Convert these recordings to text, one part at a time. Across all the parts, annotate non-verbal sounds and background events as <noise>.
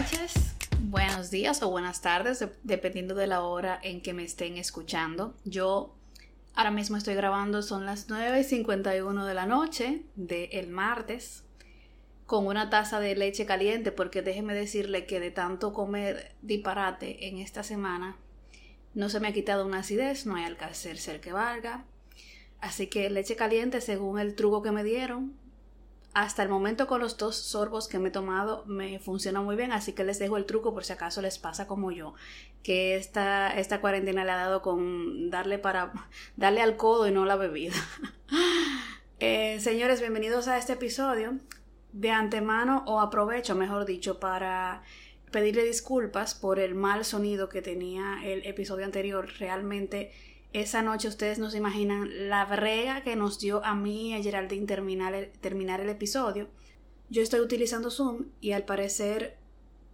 noches, buenos días o buenas tardes, dependiendo de la hora en que me estén escuchando. Yo ahora mismo estoy grabando, son las 9 y 51 de la noche del martes, con una taza de leche caliente, porque déjeme decirle que de tanto comer disparate en esta semana, no se me ha quitado una acidez, no hay alcance ser que valga. Así que leche caliente, según el truco que me dieron, hasta el momento con los dos sorbos que me he tomado me funciona muy bien, así que les dejo el truco por si acaso les pasa como yo, que esta, esta cuarentena le ha dado con darle para <laughs> darle al codo y no la bebida. <laughs> Eh, señores, bienvenidos a este episodio. De antemano o aprovecho, mejor dicho, para pedirle disculpas por el mal sonido que tenía el episodio anterior. Realmente esa noche ustedes no se imaginan la brega que nos dio a mí y a Geraldine terminar el, terminar el episodio. Yo estoy utilizando Zoom y al parecer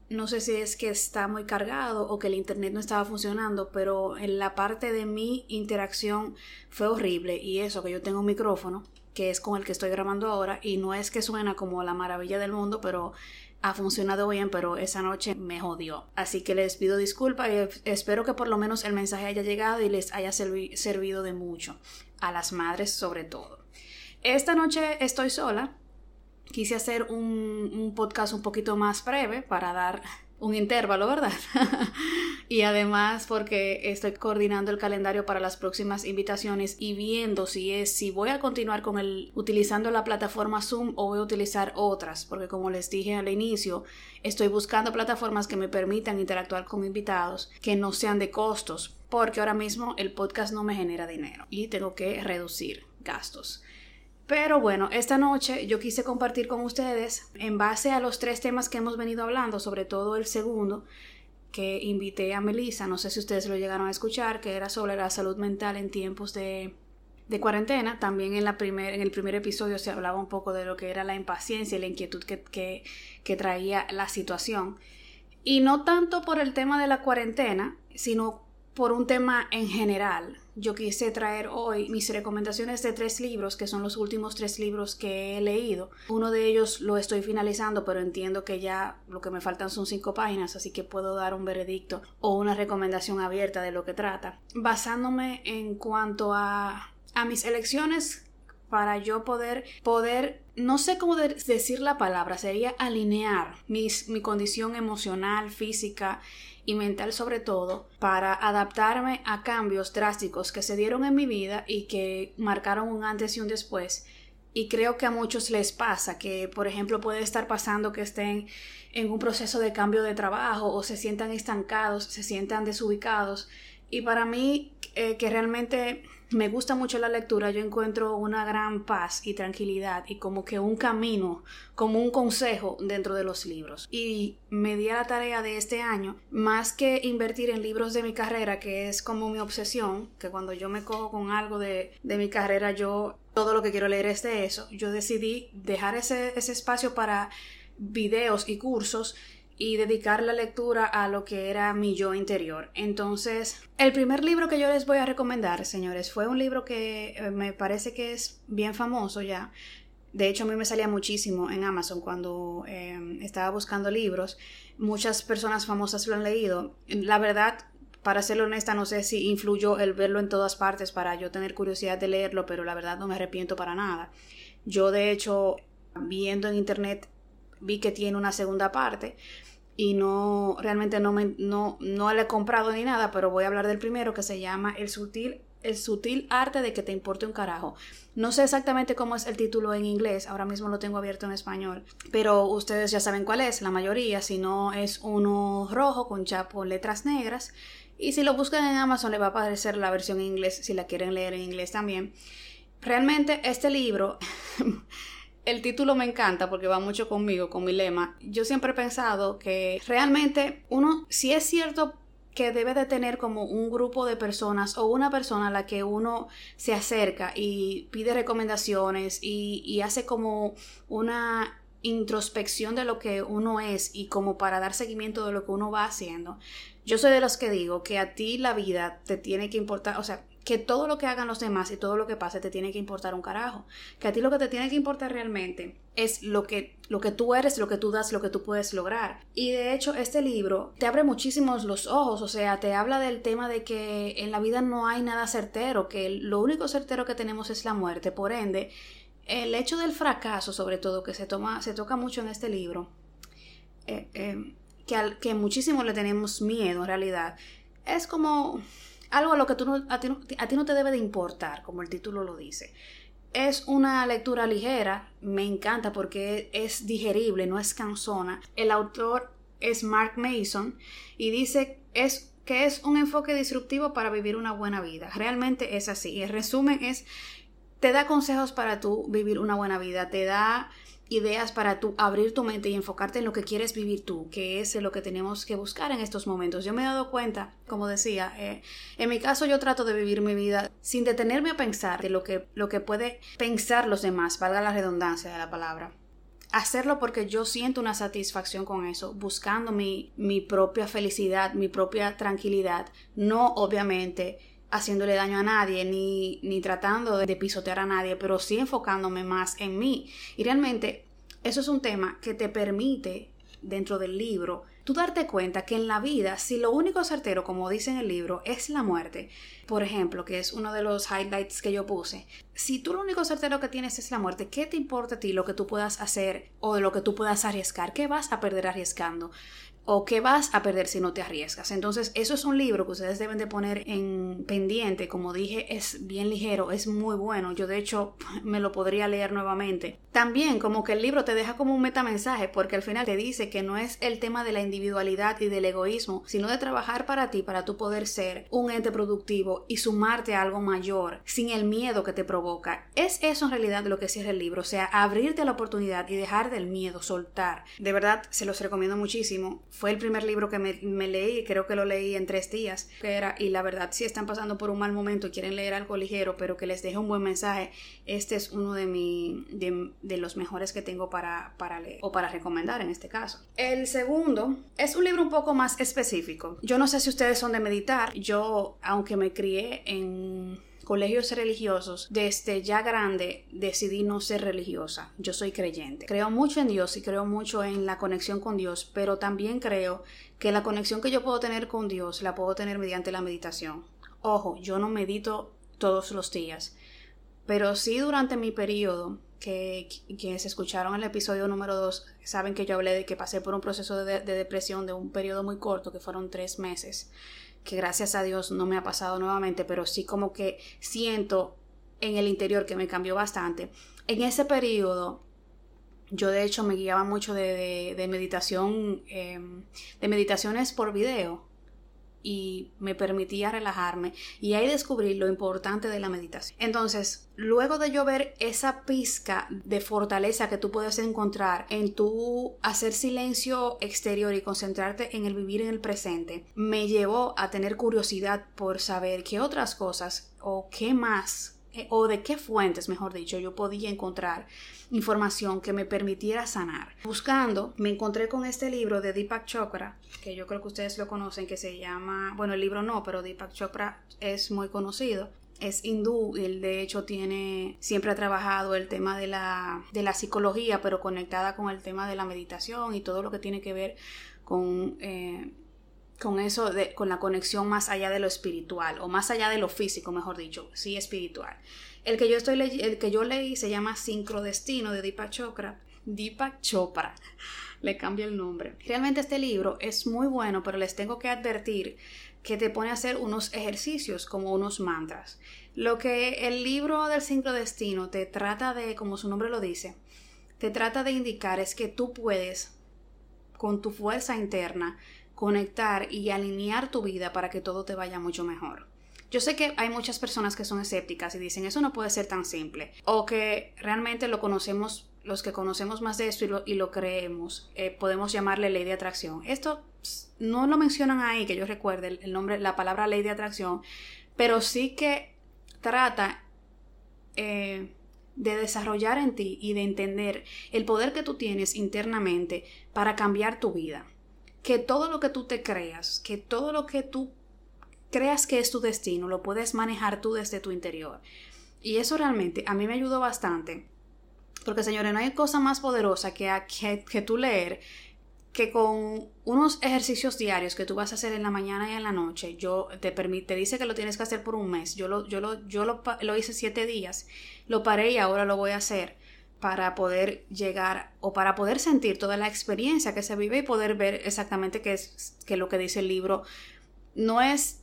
no sé si es que está muy cargado o que el internet no estaba funcionando, pero en la parte de mi interacción fue horrible y eso que yo tengo un micrófono que es con el que estoy grabando ahora y no es que suena como la maravilla del mundo, pero ha funcionado bien, pero esa noche me jodió. Así que les pido disculpas y espero que por lo menos el mensaje haya llegado y les haya servido de mucho, a las madres sobre todo. Esta noche estoy sola. Quise hacer un, un podcast un poquito más breve para dar un intervalo, ¿verdad? <laughs> y además porque estoy coordinando el calendario para las próximas invitaciones y viendo si es si voy a continuar con el utilizando la plataforma Zoom o voy a utilizar otras, porque como les dije al inicio, estoy buscando plataformas que me permitan interactuar con invitados que no sean de costos, porque ahora mismo el podcast no me genera dinero y tengo que reducir gastos. Pero bueno, esta noche yo quise compartir con ustedes, en base a los tres temas que hemos venido hablando, sobre todo el segundo, que invité a Melissa, no sé si ustedes lo llegaron a escuchar, que era sobre la salud mental en tiempos de, de cuarentena. También en, la primer, en el primer episodio se hablaba un poco de lo que era la impaciencia y la inquietud que, que, que traía la situación. Y no tanto por el tema de la cuarentena, sino por un tema en general. Yo quise traer hoy mis recomendaciones de tres libros, que son los últimos tres libros que he leído. Uno de ellos lo estoy finalizando, pero entiendo que ya lo que me faltan son cinco páginas, así que puedo dar un veredicto o una recomendación abierta de lo que trata. Basándome en cuanto a, a mis elecciones para yo poder, poder, no sé cómo decir la palabra, sería alinear mis, mi condición emocional, física y mental sobre todo, para adaptarme a cambios drásticos que se dieron en mi vida y que marcaron un antes y un después. Y creo que a muchos les pasa que, por ejemplo, puede estar pasando que estén en un proceso de cambio de trabajo o se sientan estancados, se sientan desubicados. Y para mí, eh, que realmente me gusta mucho la lectura, yo encuentro una gran paz y tranquilidad y como que un camino, como un consejo dentro de los libros. Y me di a la tarea de este año, más que invertir en libros de mi carrera, que es como mi obsesión, que cuando yo me cojo con algo de, de mi carrera, yo todo lo que quiero leer es de eso, yo decidí dejar ese, ese espacio para videos y cursos y dedicar la lectura a lo que era mi yo interior. Entonces, el primer libro que yo les voy a recomendar, señores, fue un libro que eh, me parece que es bien famoso ya. De hecho, a mí me salía muchísimo en Amazon cuando em, estaba buscando libros. Muchas personas famosas lo han leído. La verdad, para ser honesta, no sé si influyó el verlo en todas partes para yo tener curiosidad de leerlo, pero la verdad no me arrepiento para nada. Yo, de hecho, viendo en internet, vi que tiene una segunda parte y no realmente no me no, no le he comprado ni nada, pero voy a hablar del primero que se llama El sutil el sutil arte de que te importe un carajo. No sé exactamente cómo es el título en inglés, ahora mismo lo tengo abierto en español, pero ustedes ya saben cuál es, la mayoría, si no es uno rojo con chapo letras negras. Y si lo buscan en Amazon le va a aparecer la versión en inglés si la quieren leer en inglés también. Realmente este libro <laughs> el título me encanta porque va mucho conmigo, con mi lema. Yo siempre he pensado que realmente uno, si es cierto que debe de tener como un grupo de personas o una persona a la que uno se acerca y pide recomendaciones y, hace como una introspección de lo que uno es y como para dar seguimiento de lo que uno va haciendo. Yo soy de los que digo que a ti la vida te tiene que importar, o sea, que todo lo que hagan los demás y todo lo que pase te tiene que importar un carajo. Que a ti lo que te tiene que importar realmente es lo que, lo que tú eres, lo que tú das, lo que tú puedes lograr. Y de hecho, este libro te abre muchísimos los ojos, o sea, te habla del tema de que en la vida no hay nada certero, que lo único certero que tenemos es la muerte. Por ende, el hecho del fracaso, sobre todo, que se, toma, se toca mucho en este libro, eh, eh, que, al, que muchísimo le tenemos miedo en realidad, es como algo a lo que tú no, a, ti no, a ti no te debe de importar, como el título lo dice. Es una lectura ligera, me encanta porque es digerible, no es cansona. El autor es Mark Mason y dice es, que es un enfoque disruptivo para vivir una buena vida. Realmente es así. El resumen es, te da consejos para tú vivir una buena vida, te da ideas para tú abrir tu mente y enfocarte en lo que quieres vivir tú, que es lo que tenemos que buscar en estos momentos. Yo me he dado cuenta, como decía, eh, en mi caso yo trato de vivir mi vida sin detenerme a pensar de lo que, lo que puede pensar los demás, valga la redundancia de la palabra. Hacerlo porque yo siento una satisfacción con eso, buscando mi, mi propia felicidad, mi propia tranquilidad, no obviamente haciéndole daño a nadie ni, ni tratando de, pisotear a nadie, pero sí enfocándome más en mí. Y realmente eso es un tema que te permite dentro del libro tú darte cuenta que en la vida, si lo único certero, como dice en el libro, es la muerte, por ejemplo, que es uno de los highlights que yo puse, si tú lo único certero que tienes es la muerte, ¿qué te importa a ti lo que tú puedas hacer o lo que tú puedas arriesgar? ¿Qué vas a perder arriesgando? O qué vas a perder si no te arriesgas. Entonces, eso es un libro que ustedes deben de poner en pendiente. Como dije, es bien ligero, es muy bueno. Yo, de hecho, <laughs> me lo podría leer nuevamente. También, como que el libro te deja como un metamensaje, porque al final te dice que no es el tema de la individualidad y del egoísmo, sino de trabajar para ti, para tú poder ser un ente productivo y sumarte a algo mayor, sin el miedo que te provoca. Es eso en realidad lo que cierra el libro, o sea, abrirte a la oportunidad y dejar del miedo, soltar. De verdad, se los recomiendo muchísimo fue el primer libro que me, leí, creo que lo leí en tres días, que era, y la verdad, si están pasando por un mal momento y quieren leer algo ligero, pero que les deje un buen mensaje, este es uno de, mi, los mejores que tengo para, para leer, o para recomendar en este caso. El segundo es un libro un poco más específico. Yo no sé si ustedes son de meditar, yo, aunque me crié en colegios religiosos, desde ya grande decidí no ser religiosa. Yo soy creyente. Creo mucho en Dios y creo mucho en la conexión con Dios, pero también creo que la conexión que yo puedo tener con Dios la puedo tener mediante la meditación. Ojo, yo no medito todos los días, pero sí durante mi periodo que quienes escucharon el episodio número 2 saben que yo hablé de que pasé por un proceso de, de, depresión de un periodo muy corto, que fueron tres meses que gracias a Dios no me ha pasado nuevamente, pero sí como que siento en el interior que me cambió bastante. En ese periodo, yo de hecho me guiaba mucho de, de, meditación, em, de meditaciones por video y me permitía relajarme y ahí descubrí lo importante de la meditación. Entonces, luego de yo ver esa pizca de fortaleza que tú puedes encontrar en tu hacer silencio exterior y concentrarte en el vivir en el presente, me llevó a tener curiosidad por saber qué otras cosas o qué más eh, o de qué fuentes, mejor dicho, yo podía encontrar información que me permitiera sanar. Buscando, me encontré con este libro de Deepak Chopra, que yo creo que ustedes lo conocen, que se llama, bueno, el libro no, pero Deepak Chopra es muy conocido. Es hindú, él de hecho tiene, siempre ha trabajado el tema de la, de la psicología, pero conectada con el tema de la meditación y todo lo que tiene que ver con eh, con eso, de, con la conexión más allá de lo espiritual, o más allá de lo físico, mejor dicho, sí espiritual. El que yo, estoy el que yo leí se llama Sincrodestino de Deepak Chopra. Deepak Chopra, <laughs> le cambia el nombre. Realmente este libro es muy bueno, pero les tengo que advertir que te pone a hacer unos ejercicios como unos mantras. Lo que el libro del sincrodestino te trata de, como su nombre lo dice, te trata de indicar es que tú puedes, con tu fuerza interna, conectar y alinear tu vida para que todo te vaya mucho mejor. Yo sé que hay muchas personas que son escépticas y dicen eso no puede ser tan simple o que realmente lo conocemos, los que conocemos más de esto y lo, creemos, eh, podemos llamarle ley de atracción. Esto no lo mencionan ahí, que yo recuerde el, nombre, la palabra ley de atracción, pero sí que trata eh, de desarrollar en ti y de entender el poder que tú tienes internamente para cambiar tu vida que todo lo que tú te creas, que todo lo que tú creas que es tu destino, lo puedes manejar tú desde tu interior. Y eso realmente a mí me ayudó bastante. Porque señores, no hay cosa más poderosa que, que, que tú leer que con unos ejercicios diarios que tú vas a hacer en la mañana y en la noche, yo te permite, dice que lo tienes que hacer por un mes. Yo lo, yo lo, yo lo, lo hice siete días, lo paré y ahora lo voy a hacer para poder llegar o para poder sentir toda la experiencia que se vive y poder ver exactamente qué es que lo que dice el libro. No es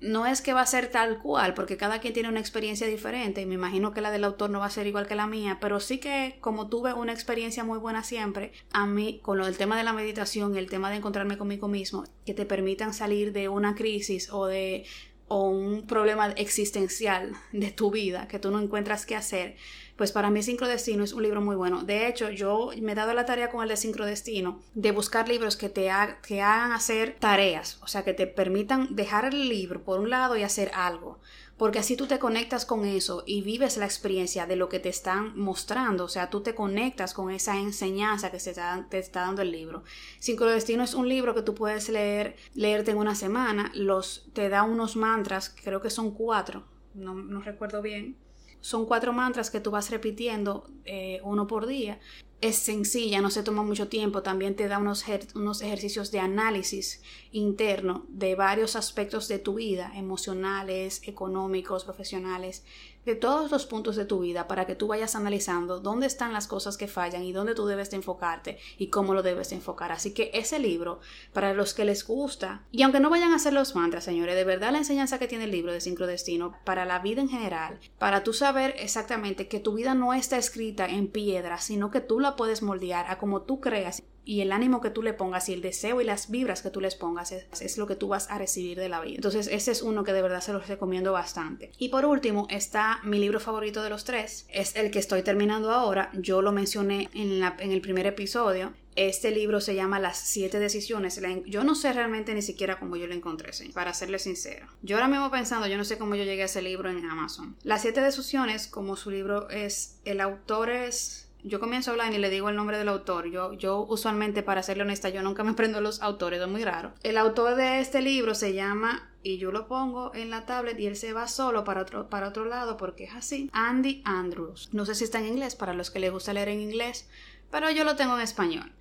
no es que va a ser tal cual, porque cada quien tiene una experiencia diferente y me imagino que la del autor no va a ser igual que la mía, pero sí que como tuve una experiencia muy buena siempre, a mí con del tema de la meditación y el tema de encontrarme conmigo mismo, que te permitan salir de una crisis o de o un problema existencial de tu vida que tú no encuentras qué hacer, pues para mí Sincrodestino es un libro muy bueno. De hecho, yo me he dado la tarea con el de Sincrodestino de buscar libros que te hagan hacer tareas, o sea, que te permitan dejar el libro por un lado y hacer algo porque así tú te conectas con eso y vives la experiencia de lo que te están mostrando, o sea, tú te conectas con esa enseñanza que se te está dando el libro. Sincrodestino es un libro que tú puedes leer, leerte en una semana, los, te da unos mantras, creo que son cuatro, no, no recuerdo bien, son cuatro mantras que tú vas repitiendo eh, uno por día. Es sencilla, no se toma mucho tiempo, también te da unos, unos ejercicios de análisis interno de varios aspectos de tu vida, emocionales, económicos, profesionales, de todos los puntos de tu vida para que tú vayas analizando dónde están las cosas que fallan y dónde tú debes de enfocarte y cómo lo debes de enfocar. Así que ese libro, para los que les gusta, y aunque no vayan a hacer los mantras, señores, de verdad la enseñanza que tiene el libro de Sincrodestino para la vida en general, para tú saber exactamente que tu vida no está escrita en piedra, sino que tú la puedes moldear a como tú creas y el ánimo que tú le pongas y el deseo y las vibras que tú les pongas es, lo que tú vas a recibir de la vida. Entonces ese es uno que de verdad se los recomiendo bastante. Y por último está mi libro favorito de los tres, es el que estoy terminando ahora, yo lo mencioné en, la, en el primer episodio. Este libro se llama Las siete decisiones. Yo no sé realmente ni siquiera cómo yo lo encontré, para serle sincero. Yo ahora mismo pensando, yo no sé cómo yo llegué a ese libro en Amazon. Las siete decisiones, como su libro es, el autor es yo comienzo a hablar y le digo el nombre del autor. Yo, yo usualmente, para serle honesta, yo nunca me aprendo los autores, es muy raro. El autor de este libro se llama, y yo lo pongo en la tablet y él se va solo para otro, para otro lado porque es así, Andy Andrews. No sé si está en inglés, para los que les gusta leer en inglés, pero yo lo tengo en español.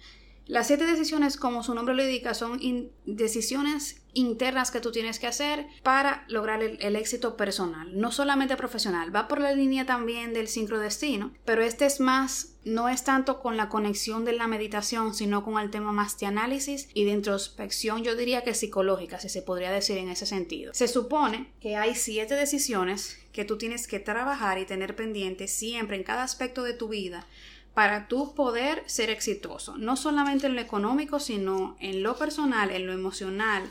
Las siete decisiones, como su nombre lo indica, son decisiones internas que tú tienes que hacer para lograr el, éxito personal, no solamente profesional. Va por la línea también del sincrodestino, pero este es más, no es tanto con la conexión de la meditación, sino con el tema más de análisis y de introspección, yo diría que psicológica, si se podría decir en ese sentido. Se supone que hay siete decisiones que tú tienes que trabajar y tener pendientes siempre en cada aspecto de tu vida para tú poder ser exitoso, no solamente en lo económico, sino en lo personal, en lo emocional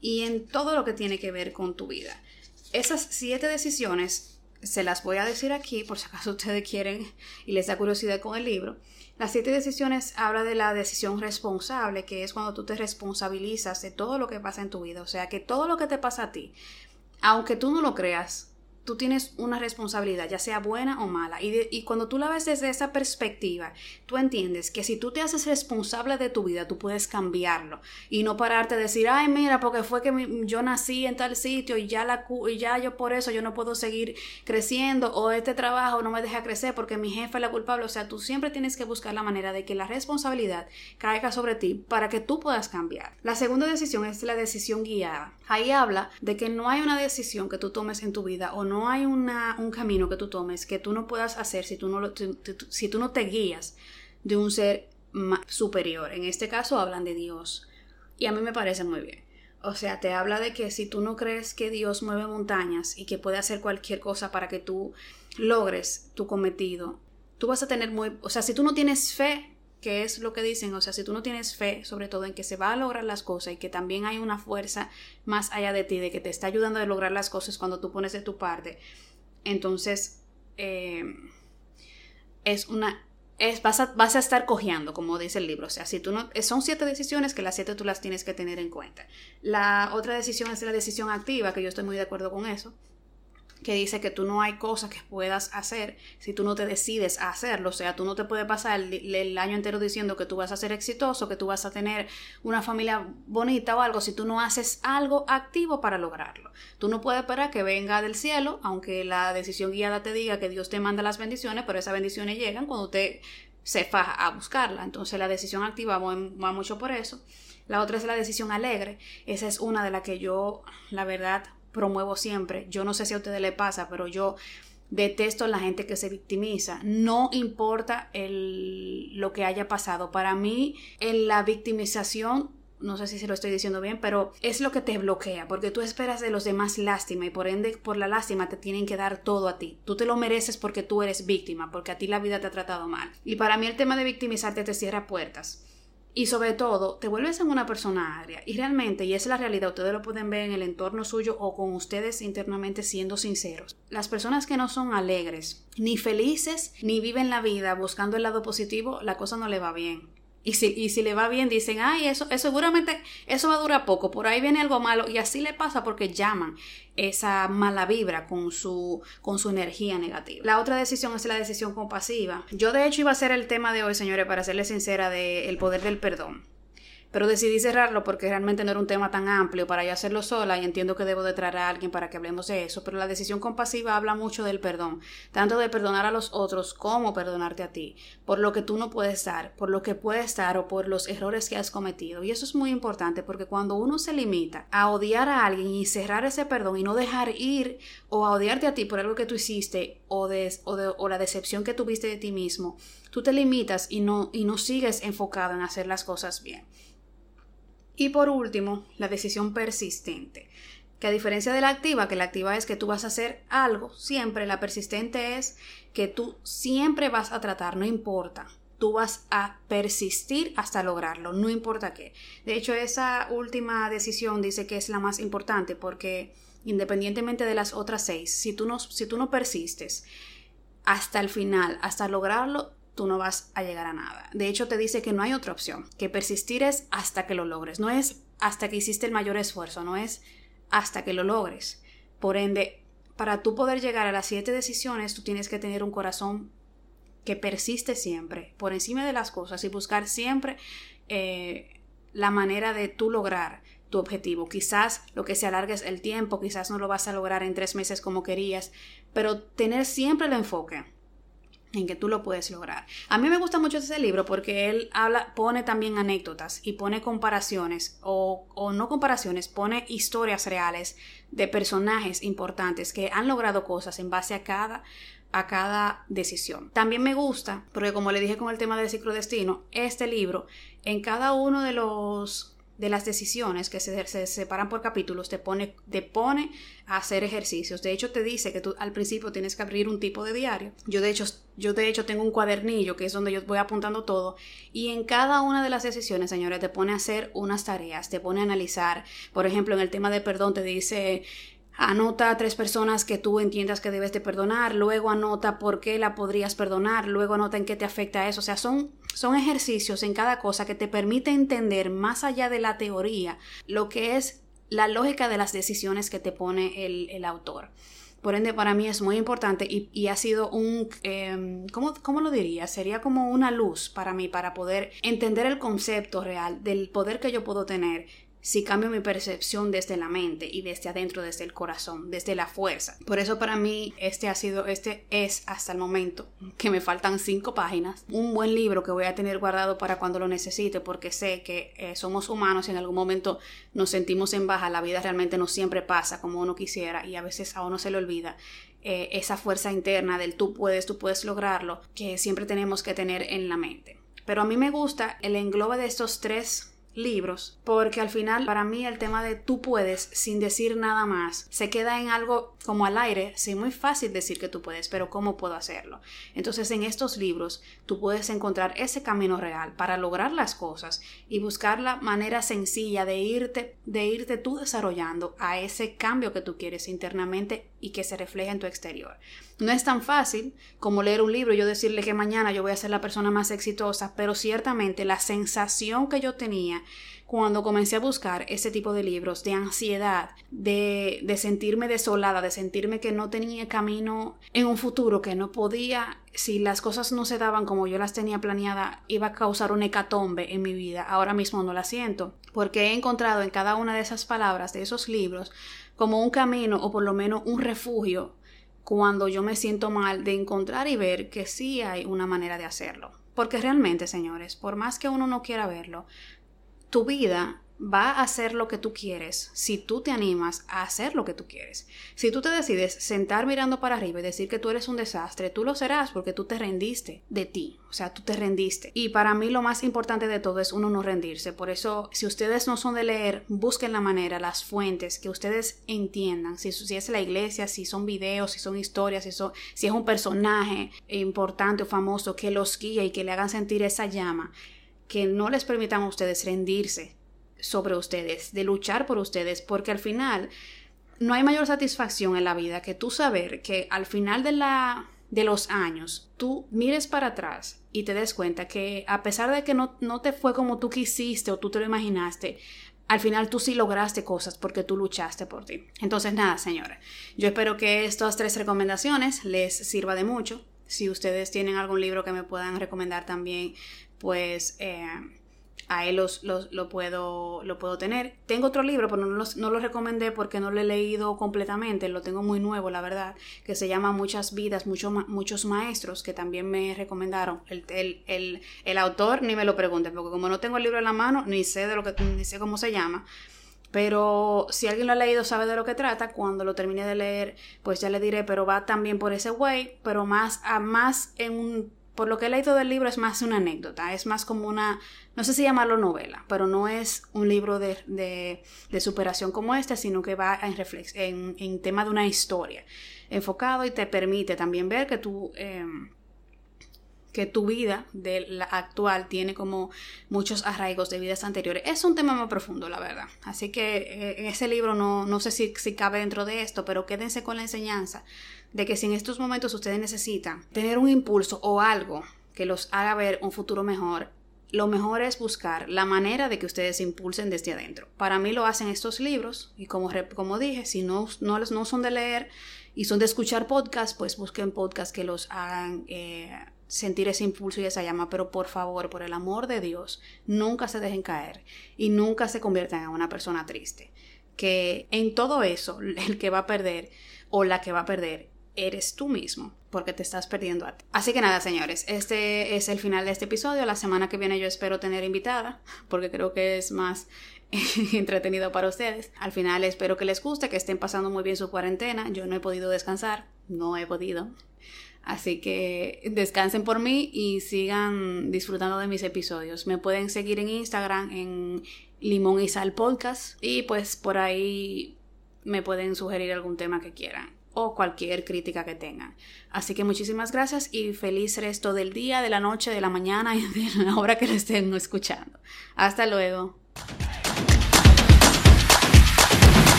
y en todo lo que tiene que ver con tu vida. Esas siete decisiones se las voy a decir aquí por si acaso <laughs> ustedes quieren y les da curiosidad con el libro. Las siete decisiones habla de la decisión responsable, que es cuando tú te responsabilizas de todo lo que pasa en tu vida, o sea, que todo lo que te pasa a ti, aunque tú no lo creas, tú tienes una responsabilidad, ya sea buena o mala. Y, y, cuando tú la ves desde esa perspectiva, tú entiendes que si tú te haces responsable de tu vida, tú puedes cambiarlo. Y no pararte a decir, ay, mira, porque fue que yo nací en tal sitio y ya, la, y ya yo por eso yo no puedo seguir creciendo o este trabajo no me deja crecer porque mi jefe es la culpable. O sea, tú siempre tienes que buscar la manera de que la responsabilidad caiga sobre ti para que tú puedas cambiar. La segunda decisión es la decisión guiada. Ahí habla de que no hay una decisión que tú tomes en tu vida o no hay una, un camino que tú tomes que tú no puedas hacer si tú no, si tú no te guías de un ser superior. En este caso hablan de Dios. Y a mí me parece muy bien. O sea, te habla de que si tú no crees que Dios mueve montañas y que puede hacer cualquier cosa para que tú logres tu cometido, tú vas a tener muy... O sea, si tú no tienes fe que es lo que dicen, o sea, si tú no tienes fe, sobre todo en que se va a lograr las cosas y que también hay una fuerza más allá de ti, de que te está ayudando a lograr las cosas cuando tú pones de tu parte, entonces eh, es una... Es, vas, a, vas a estar cojeando, como dice el libro. O sea, si tú no, son siete decisiones que las siete tú las tienes que tener en cuenta. La otra decisión es la decisión activa, que yo estoy muy de acuerdo con eso que dice que tú no hay cosas que puedas hacer si tú no te decides a hacerlo. O sea, tú no te puedes pasar el, año entero diciendo que tú vas a ser exitoso, que tú vas a tener una familia bonita o algo, si tú no haces algo activo para lograrlo. Tú no puedes esperar que venga del cielo, aunque la decisión guiada te diga que Dios te manda las bendiciones, pero esas bendiciones llegan cuando usted se faja a buscarla. Entonces la decisión activa va mucho por eso. La otra es la decisión alegre. Esa es una de las que yo, la verdad, promuevo siempre. Yo no sé si a ustedes les pasa, pero yo detesto a la gente que se victimiza. No importa el, lo que haya pasado. Para mí, en la victimización no sé si se lo estoy diciendo bien, pero es lo que te bloquea, porque tú esperas de los demás lástima y por ende por la lástima te tienen que dar todo a ti. Tú te lo mereces porque tú eres víctima, porque a ti la vida te ha tratado mal. Y para mí el tema de victimizarte te cierra puertas. Y sobre todo, te vuelves en una persona agria. Y realmente, y es la realidad, ustedes lo pueden ver en el entorno suyo o con ustedes internamente siendo sinceros. Las personas que no son alegres, ni felices, ni viven la vida buscando el lado positivo, la cosa no le va bien. Y si, y si le va bien, dicen, ay, eso, eso seguramente, eso va a durar poco, por ahí viene algo malo, y así le pasa porque llaman esa mala vibra con su, con su energía negativa. La otra decisión es la decisión compasiva. Yo de hecho iba a ser el tema de hoy, señores, para serles sincera, del el poder del perdón pero decidí cerrarlo porque realmente no era un tema tan amplio para yo hacerlo sola y entiendo que debo de traer a alguien para que hablemos de eso, pero la decisión compasiva habla mucho del perdón, tanto de perdonar a los otros como perdonarte a ti, por lo que tú no puedes dar, por lo que puedes dar o por los errores que has cometido. Y eso es muy importante porque cuando uno se limita a odiar a alguien y cerrar ese perdón y no dejar ir o a odiarte a ti por algo que tú hiciste o, de, la decepción que tuviste de ti mismo, tú te limitas y no, y no sigues enfocado en hacer las cosas bien. Y por último, la decisión persistente, que a diferencia de la activa, que la activa es que tú vas a hacer algo siempre, la persistente es que tú siempre vas a tratar, no importa, tú vas a persistir hasta lograrlo, no importa qué. De hecho, esa última decisión dice que es la más importante porque independientemente de las otras seis, si tú no, si tú no persistes hasta el final, hasta lograrlo, tú no vas a llegar a nada. De hecho, te dice que no hay otra opción, que persistir es hasta que lo logres, no es hasta que hiciste el mayor esfuerzo, no es hasta que lo logres. Por ende, para tú poder llegar a las siete decisiones, tú tienes que tener un corazón que persiste siempre, por encima de las cosas y buscar siempre eh, la manera de tú lograr tu objetivo. Quizás lo que se alargue es el tiempo, quizás no lo vas a lograr en tres meses como querías, pero tener siempre el enfoque en que tú lo puedes lograr. A mí me gusta mucho ese libro porque él habla, pone también anécdotas y pone comparaciones o, o, no comparaciones, pone historias reales de personajes importantes que han logrado cosas en base a cada a cada decisión. También me gusta, porque como le dije con el tema del ciclo destino, este libro, en cada uno de los de las decisiones que se, separan por capítulos te pone, te pone a hacer ejercicios. De hecho, te dice que tú al principio tienes que abrir un tipo de diario. Yo de hecho, yo de hecho tengo un cuadernillo que es donde yo voy apuntando todo. Y en cada una de las decisiones, señores, te pone a hacer unas tareas, te pone a analizar. Por ejemplo, en el tema de perdón te dice Anota a tres personas que tú entiendas que debes de perdonar, luego anota por qué la podrías perdonar, luego anota en qué te afecta eso. O sea, son, son ejercicios en cada cosa que te permite entender más allá de la teoría lo que es la lógica de las decisiones que te pone el, autor. Por ende, para mí es muy importante y, ha sido un, eh, ¿cómo, ¿cómo, lo diría? Sería como una luz para mí, para poder entender el concepto real del poder que yo puedo tener si cambio mi percepción desde la mente y desde adentro, desde el corazón, desde la fuerza. Por eso para mí este ha sido, este es hasta el momento que me faltan cinco páginas, un buen libro que voy a tener guardado para cuando lo necesite porque sé que eh, somos humanos y en algún momento nos sentimos en baja, la vida realmente no siempre pasa como uno quisiera y a veces a uno se le olvida eh, esa fuerza interna del tú puedes, tú puedes lograrlo que siempre tenemos que tener en la mente. Pero a mí me gusta el englobe de estos tres libros, porque al final para mí el tema de tú puedes sin decir nada más se queda en algo como al aire, sí, muy fácil decir que tú puedes, pero ¿cómo puedo hacerlo? Entonces en estos libros tú puedes encontrar ese camino real para lograr las cosas y buscar la manera sencilla de irte, de irte tú desarrollando a ese cambio que tú quieres internamente y que se refleja en tu exterior. No es tan fácil como leer un libro y yo decirle que mañana yo voy a ser la persona más exitosa, pero ciertamente la sensación que yo tenía cuando comencé a buscar ese tipo de libros de ansiedad, de, de sentirme desolada, de sentirme que no tenía camino en un futuro, que no podía, si las cosas no se daban como yo las tenía planeada, iba a causar un hecatombe en mi vida. Ahora mismo no la siento, porque he encontrado en cada una de esas palabras, de esos libros, como un camino o por lo menos un refugio cuando yo me siento mal de encontrar y ver que sí hay una manera de hacerlo. Porque realmente, señores, por más que uno no quiera verlo, tu vida va a hacer lo que tú quieres si tú te animas a hacer lo que tú quieres. Si tú te decides sentar mirando para arriba y decir que tú eres un desastre, tú lo serás porque tú te rendiste de ti, o sea, tú te rendiste. Y para mí lo más importante de todo es uno no rendirse. Por eso, si ustedes no son de leer, busquen la manera, las fuentes, que ustedes entiendan, si, si es la iglesia, si son videos, si son historias, si, si es un personaje importante o famoso que los guíe y que le hagan sentir esa llama que no les permitan a ustedes rendirse, sobre ustedes, de luchar por ustedes, porque al final no hay mayor satisfacción en la vida que tú saber que al final de la de los años, tú mires para atrás y te des cuenta que a pesar de que no, no te fue como tú quisiste o tú te lo imaginaste, al final tú sí lograste cosas porque tú luchaste por ti. Entonces, nada, señores, yo espero que estas tres recomendaciones les sirva de mucho. Si ustedes tienen algún libro que me puedan recomendar también, pues eh, a él los, lo, puedo, lo puedo tener. Tengo otro libro, pero no, no lo recomendé porque no lo he leído completamente, lo tengo muy nuevo, la verdad, que se llama Muchas vidas, muchos maestros, que también me recomendaron. El, el, el, autor ni me lo pregunte, porque como no tengo el libro en la mano, ni sé, de lo que, ni sé cómo se llama. Pero si alguien lo ha leído, sabe de lo que trata. Cuando lo termine de leer, pues ya le diré, pero va también por ese way, pero más, a más en un por lo que he leído del libro es más una anécdota, es más como una, no sé si llamarlo novela, pero no es un libro de, de, superación como este, sino que va en, en, tema de una historia enfocado y te permite también ver que tú... Em, que tu vida de la actual tiene como muchos arraigos de vidas anteriores. Es un tema más profundo, la verdad. Así que eh, ese libro no, no sé si, si cabe dentro de esto, pero quédense con la enseñanza de que si en estos momentos ustedes necesitan tener un impulso o algo que los haga ver un futuro mejor, lo mejor es buscar la manera de que ustedes se impulsen desde adentro. Para mí lo hacen estos libros y como, como dije, si no, no, no son de leer y son de escuchar podcasts, pues busquen podcasts que los hagan eh, sentir ese impulso y esa llama, pero por favor, por el amor de Dios, nunca se dejen caer y nunca se conviertan en una persona triste. Que en todo eso, el que va a perder o la que va a perder eres tú mismo, porque te estás perdiendo a ti. Así que nada, señores, este es el final de este episodio. La semana que viene yo espero tener invitada, porque creo que es más <laughs> entretenido para ustedes. Al final espero que les guste, que estén pasando muy bien su cuarentena. Yo no he podido descansar, no he podido. Así que descansen por mí y sigan disfrutando de mis episodios. Me pueden seguir en Instagram en Limón y Sal Podcast y pues por ahí me pueden sugerir algún tema que quieran o cualquier crítica que tengan. Así que muchísimas gracias y feliz resto del día, de la noche, de la mañana y de la hora que lo estén escuchando. Hasta luego.